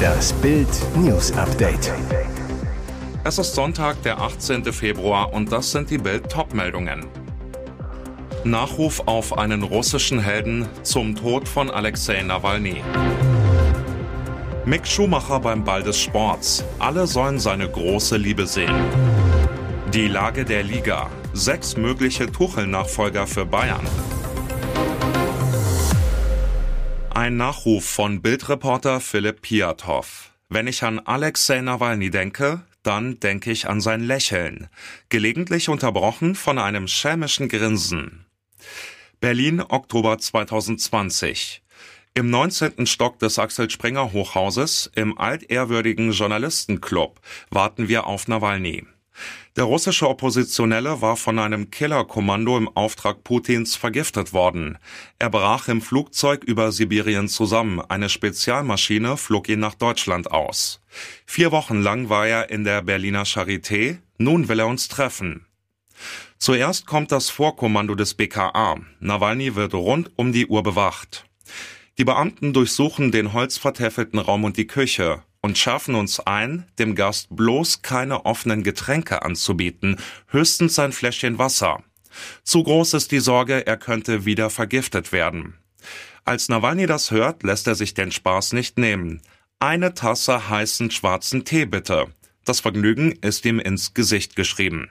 Das Bild News Update. Es ist Sonntag, der 18. Februar und das sind die Bild Topmeldungen. Nachruf auf einen russischen Helden zum Tod von Alexei Nawalny. Mick Schumacher beim Ball des Sports. Alle sollen seine große Liebe sehen. Die Lage der Liga. Sechs mögliche Tuchel-Nachfolger für Bayern. Ein Nachruf von Bildreporter Philipp Piatow. Wenn ich an Alexei Nawalny denke, dann denke ich an sein Lächeln, gelegentlich unterbrochen von einem schelmischen Grinsen. Berlin, Oktober 2020. Im 19. Stock des Axel Springer Hochhauses, im altehrwürdigen Journalistenclub, warten wir auf Nawalny. Der russische Oppositionelle war von einem Killerkommando im Auftrag Putins vergiftet worden. Er brach im Flugzeug über Sibirien zusammen. Eine Spezialmaschine flog ihn nach Deutschland aus. Vier Wochen lang war er in der Berliner Charité. Nun will er uns treffen. Zuerst kommt das Vorkommando des BKA. Nawalny wird rund um die Uhr bewacht. Die Beamten durchsuchen den holzvertäfelten Raum und die Küche und schärfen uns ein, dem Gast bloß keine offenen Getränke anzubieten, höchstens ein Fläschchen Wasser. Zu groß ist die Sorge, er könnte wieder vergiftet werden. Als Nawalny das hört, lässt er sich den Spaß nicht nehmen. Eine Tasse heißen schwarzen Tee bitte. Das Vergnügen ist ihm ins Gesicht geschrieben.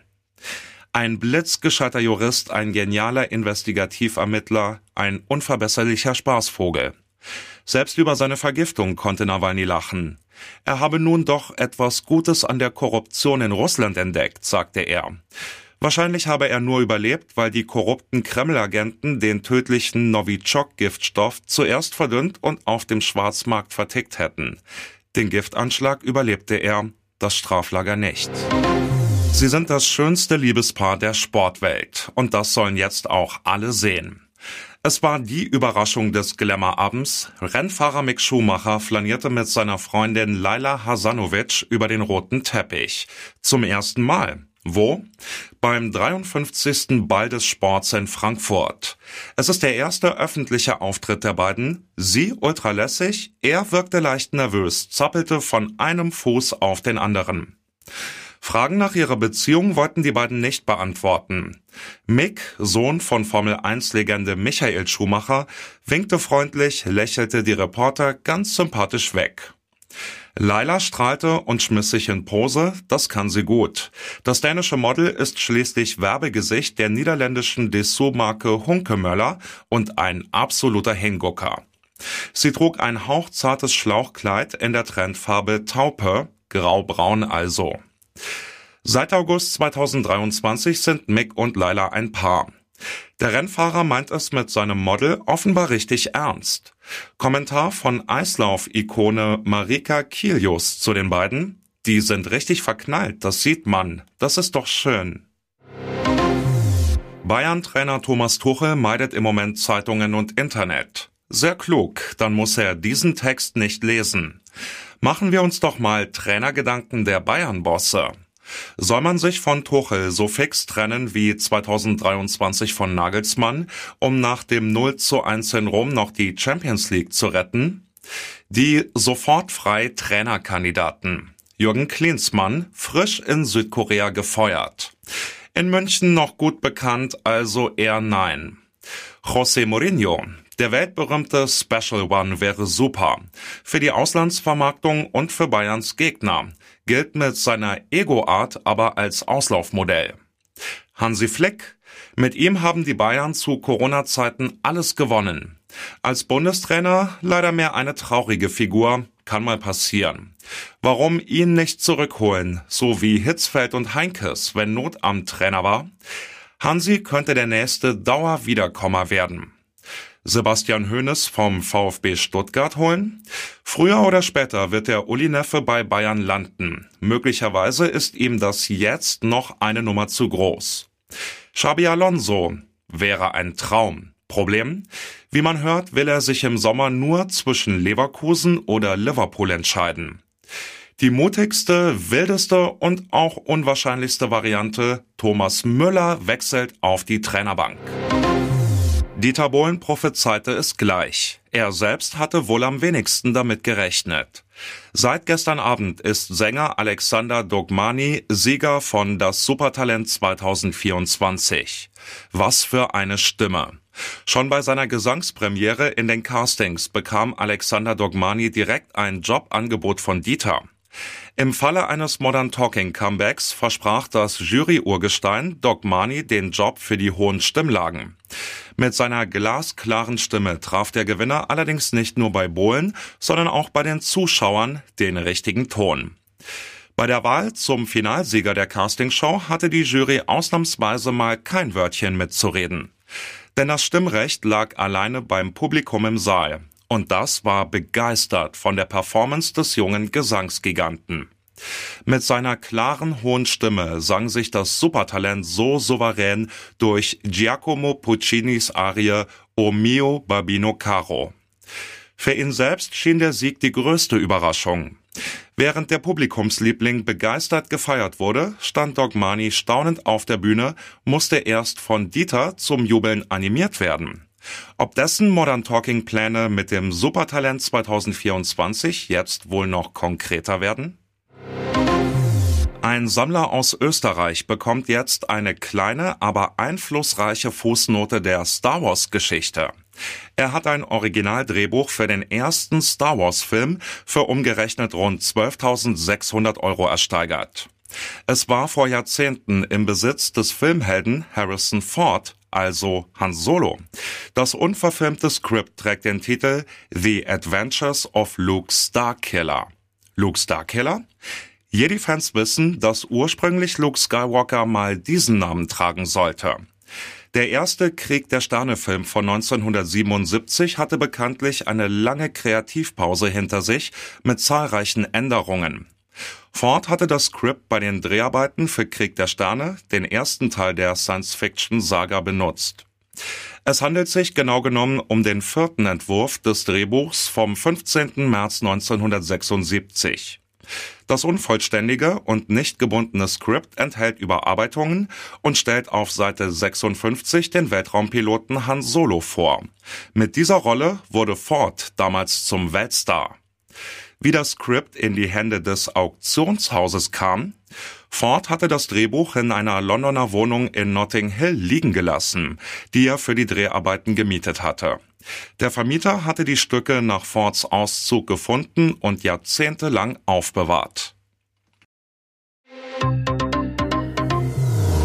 Ein blitzgescheiter Jurist, ein genialer Investigativermittler, ein unverbesserlicher Spaßvogel. Selbst über seine Vergiftung konnte Nawalny lachen. Er habe nun doch etwas Gutes an der Korruption in Russland entdeckt, sagte er. Wahrscheinlich habe er nur überlebt, weil die korrupten Kreml-Agenten den tödlichen Novichok-Giftstoff zuerst verdünnt und auf dem Schwarzmarkt vertickt hätten. Den Giftanschlag überlebte er, das Straflager nicht. Sie sind das schönste Liebespaar der Sportwelt und das sollen jetzt auch alle sehen. Es war die Überraschung des Glamour-Abends. Rennfahrer Mick Schumacher flanierte mit seiner Freundin Laila Hasanovic über den roten Teppich. Zum ersten Mal. Wo? Beim 53. Ball des Sports in Frankfurt. Es ist der erste öffentliche Auftritt der beiden. Sie ultralässig, er wirkte leicht nervös, zappelte von einem Fuß auf den anderen. Fragen nach ihrer Beziehung wollten die beiden nicht beantworten. Mick, Sohn von Formel-1-Legende Michael Schumacher, winkte freundlich, lächelte die Reporter ganz sympathisch weg. Laila strahlte und schmiss sich in Pose, das kann sie gut. Das dänische Model ist schließlich Werbegesicht der niederländischen Dessous-Marke Hunkemöller und ein absoluter Hingucker. Sie trug ein hauchzartes Schlauchkleid in der Trendfarbe Taupe, graubraun also. Seit August 2023 sind Mick und Laila ein Paar. Der Rennfahrer meint es mit seinem Model offenbar richtig ernst. Kommentar von Eislauf-Ikone Marika Kilius zu den beiden. Die sind richtig verknallt, das sieht man. Das ist doch schön. Bayern-Trainer Thomas Tuchel meidet im Moment Zeitungen und Internet. Sehr klug, dann muss er diesen Text nicht lesen. Machen wir uns doch mal Trainergedanken der Bayern-Bosse. Soll man sich von Tuchel so fix trennen wie 2023 von Nagelsmann, um nach dem 0 zu 1 in Rom noch die Champions League zu retten? Die sofort frei Trainerkandidaten. Jürgen Klinsmann, frisch in Südkorea gefeuert. In München noch gut bekannt, also eher nein. José Mourinho, der weltberühmte Special One wäre super. Für die Auslandsvermarktung und für Bayerns Gegner. Gilt mit seiner Ego-Art aber als Auslaufmodell. Hansi Flick. Mit ihm haben die Bayern zu Corona-Zeiten alles gewonnen. Als Bundestrainer leider mehr eine traurige Figur, kann mal passieren. Warum ihn nicht zurückholen, so wie Hitzfeld und Heinkes, wenn Not am Trainer war? Hansi könnte der nächste Dauerwiederkommer werden. Sebastian Hoeneß vom VfB Stuttgart holen? Früher oder später wird der Uli Neffe bei Bayern landen. Möglicherweise ist ihm das jetzt noch eine Nummer zu groß. Xabi Alonso wäre ein Traum. Problem? Wie man hört, will er sich im Sommer nur zwischen Leverkusen oder Liverpool entscheiden. Die mutigste, wildeste und auch unwahrscheinlichste Variante, Thomas Müller wechselt auf die Trainerbank. Dieter Bohlen prophezeite es gleich. Er selbst hatte wohl am wenigsten damit gerechnet. Seit gestern Abend ist Sänger Alexander Dogmani Sieger von Das Supertalent 2024. Was für eine Stimme. Schon bei seiner Gesangspremiere in den Castings bekam Alexander Dogmani direkt ein Jobangebot von Dieter. Im Falle eines Modern Talking Comebacks versprach das Jury-Urgestein Dogmani den Job für die hohen Stimmlagen. Mit seiner glasklaren Stimme traf der Gewinner allerdings nicht nur bei Bohlen, sondern auch bei den Zuschauern den richtigen Ton. Bei der Wahl zum Finalsieger der Castingshow hatte die Jury ausnahmsweise mal kein Wörtchen mitzureden. Denn das Stimmrecht lag alleine beim Publikum im Saal. Und das war begeistert von der Performance des jungen Gesangsgiganten. Mit seiner klaren hohen Stimme sang sich das Supertalent so souverän durch Giacomo Puccinis Arie O mio Babino Caro. Für ihn selbst schien der Sieg die größte Überraschung. Während der Publikumsliebling begeistert gefeiert wurde, stand Dogmani staunend auf der Bühne, musste erst von Dieter zum Jubeln animiert werden. Ob dessen Modern Talking Pläne mit dem Supertalent 2024 jetzt wohl noch konkreter werden? Ein Sammler aus Österreich bekommt jetzt eine kleine, aber einflussreiche Fußnote der Star Wars Geschichte. Er hat ein Originaldrehbuch für den ersten Star Wars Film für umgerechnet rund 12.600 Euro ersteigert. Es war vor Jahrzehnten im Besitz des Filmhelden Harrison Ford also Han Solo. Das unverfilmte Skript trägt den Titel The Adventures of Luke Starkiller. Luke Starkiller? Jedi-Fans wissen, dass ursprünglich Luke Skywalker mal diesen Namen tragen sollte. Der erste Krieg der Sterne-Film von 1977 hatte bekanntlich eine lange Kreativpause hinter sich mit zahlreichen Änderungen. Ford hatte das Skript bei den Dreharbeiten für Krieg der Sterne, den ersten Teil der Science-Fiction-Saga, benutzt. Es handelt sich genau genommen um den vierten Entwurf des Drehbuchs vom 15. März 1976. Das unvollständige und nicht gebundene Skript enthält Überarbeitungen und stellt auf Seite 56 den Weltraumpiloten Han Solo vor. Mit dieser Rolle wurde Ford damals zum Weltstar wie das Skript in die Hände des Auktionshauses kam. Ford hatte das Drehbuch in einer Londoner Wohnung in Notting Hill liegen gelassen, die er für die Dreharbeiten gemietet hatte. Der Vermieter hatte die Stücke nach Fords Auszug gefunden und jahrzehntelang aufbewahrt.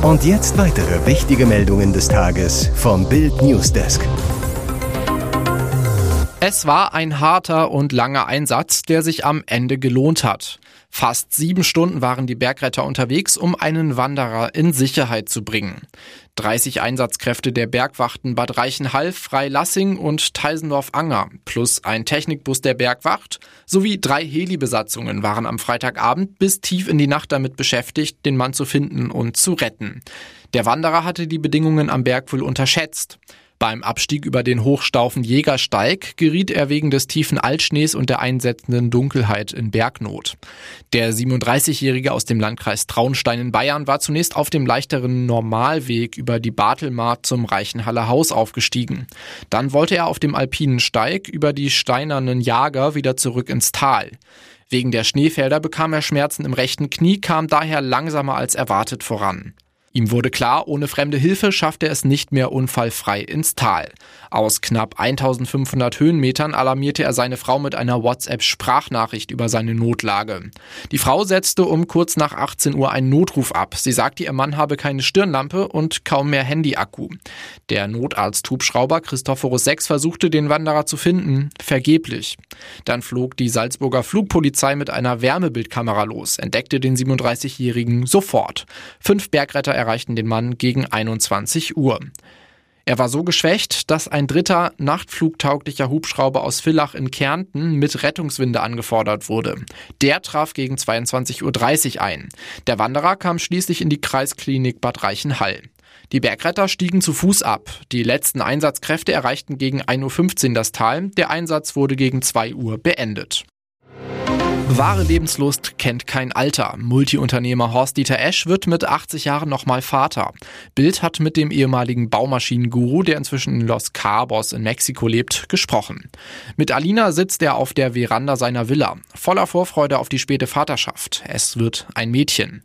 Und jetzt weitere wichtige Meldungen des Tages vom Bild Newsdesk. Es war ein harter und langer Einsatz, der sich am Ende gelohnt hat. Fast sieben Stunden waren die Bergretter unterwegs, um einen Wanderer in Sicherheit zu bringen. 30 Einsatzkräfte der Bergwachten Bad Reichenhall, Freilassing und Teisendorf-Anger plus ein Technikbus der Bergwacht sowie drei Helibesatzungen waren am Freitagabend bis tief in die Nacht damit beschäftigt, den Mann zu finden und zu retten. Der Wanderer hatte die Bedingungen am Berg wohl unterschätzt. Beim Abstieg über den Hochstaufen Jägersteig geriet er wegen des tiefen Altschnees und der einsetzenden Dunkelheit in Bergnot. Der 37-Jährige aus dem Landkreis Traunstein in Bayern war zunächst auf dem leichteren Normalweg über die Bartelmarkt zum Reichenhaller Haus aufgestiegen. Dann wollte er auf dem alpinen Steig über die steinernen Jager wieder zurück ins Tal. Wegen der Schneefelder bekam er Schmerzen im rechten Knie, kam daher langsamer als erwartet voran. Ihm wurde klar, ohne fremde Hilfe schafft er es nicht mehr unfallfrei ins Tal. Aus knapp 1500 Höhenmetern alarmierte er seine Frau mit einer WhatsApp-Sprachnachricht über seine Notlage. Die Frau setzte um kurz nach 18 Uhr einen Notruf ab. Sie sagte, ihr Mann habe keine Stirnlampe und kaum mehr Handyakku. Der Notarzt-Hubschrauber Christophorus 6 versuchte, den Wanderer zu finden, vergeblich. Dann flog die Salzburger Flugpolizei mit einer Wärmebildkamera los, entdeckte den 37-Jährigen sofort. Fünf Bergretter erreichten den Mann gegen 21 Uhr. Er war so geschwächt, dass ein dritter nachtflugtauglicher Hubschrauber aus Villach in Kärnten mit Rettungswinde angefordert wurde. Der traf gegen 22.30 Uhr ein. Der Wanderer kam schließlich in die Kreisklinik Bad Reichenhall. Die Bergretter stiegen zu Fuß ab. Die letzten Einsatzkräfte erreichten gegen 1.15 Uhr das Tal. Der Einsatz wurde gegen 2 Uhr beendet. Wahre Lebenslust kennt kein Alter. Multiunternehmer Horst-Dieter Esch wird mit 80 Jahren nochmal Vater. Bild hat mit dem ehemaligen Baumaschinenguru, der inzwischen in Los Cabos in Mexiko lebt, gesprochen. Mit Alina sitzt er auf der Veranda seiner Villa, voller Vorfreude auf die späte Vaterschaft. Es wird ein Mädchen.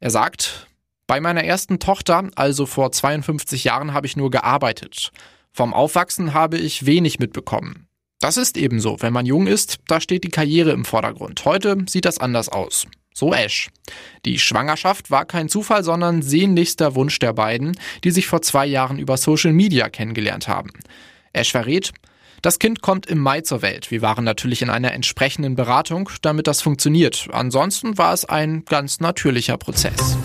Er sagt, bei meiner ersten Tochter, also vor 52 Jahren, habe ich nur gearbeitet. Vom Aufwachsen habe ich wenig mitbekommen. Das ist ebenso. Wenn man jung ist, da steht die Karriere im Vordergrund. Heute sieht das anders aus. So Ash. Die Schwangerschaft war kein Zufall, sondern sehnlichster Wunsch der beiden, die sich vor zwei Jahren über Social Media kennengelernt haben. Ash verrät, das Kind kommt im Mai zur Welt. Wir waren natürlich in einer entsprechenden Beratung, damit das funktioniert. Ansonsten war es ein ganz natürlicher Prozess.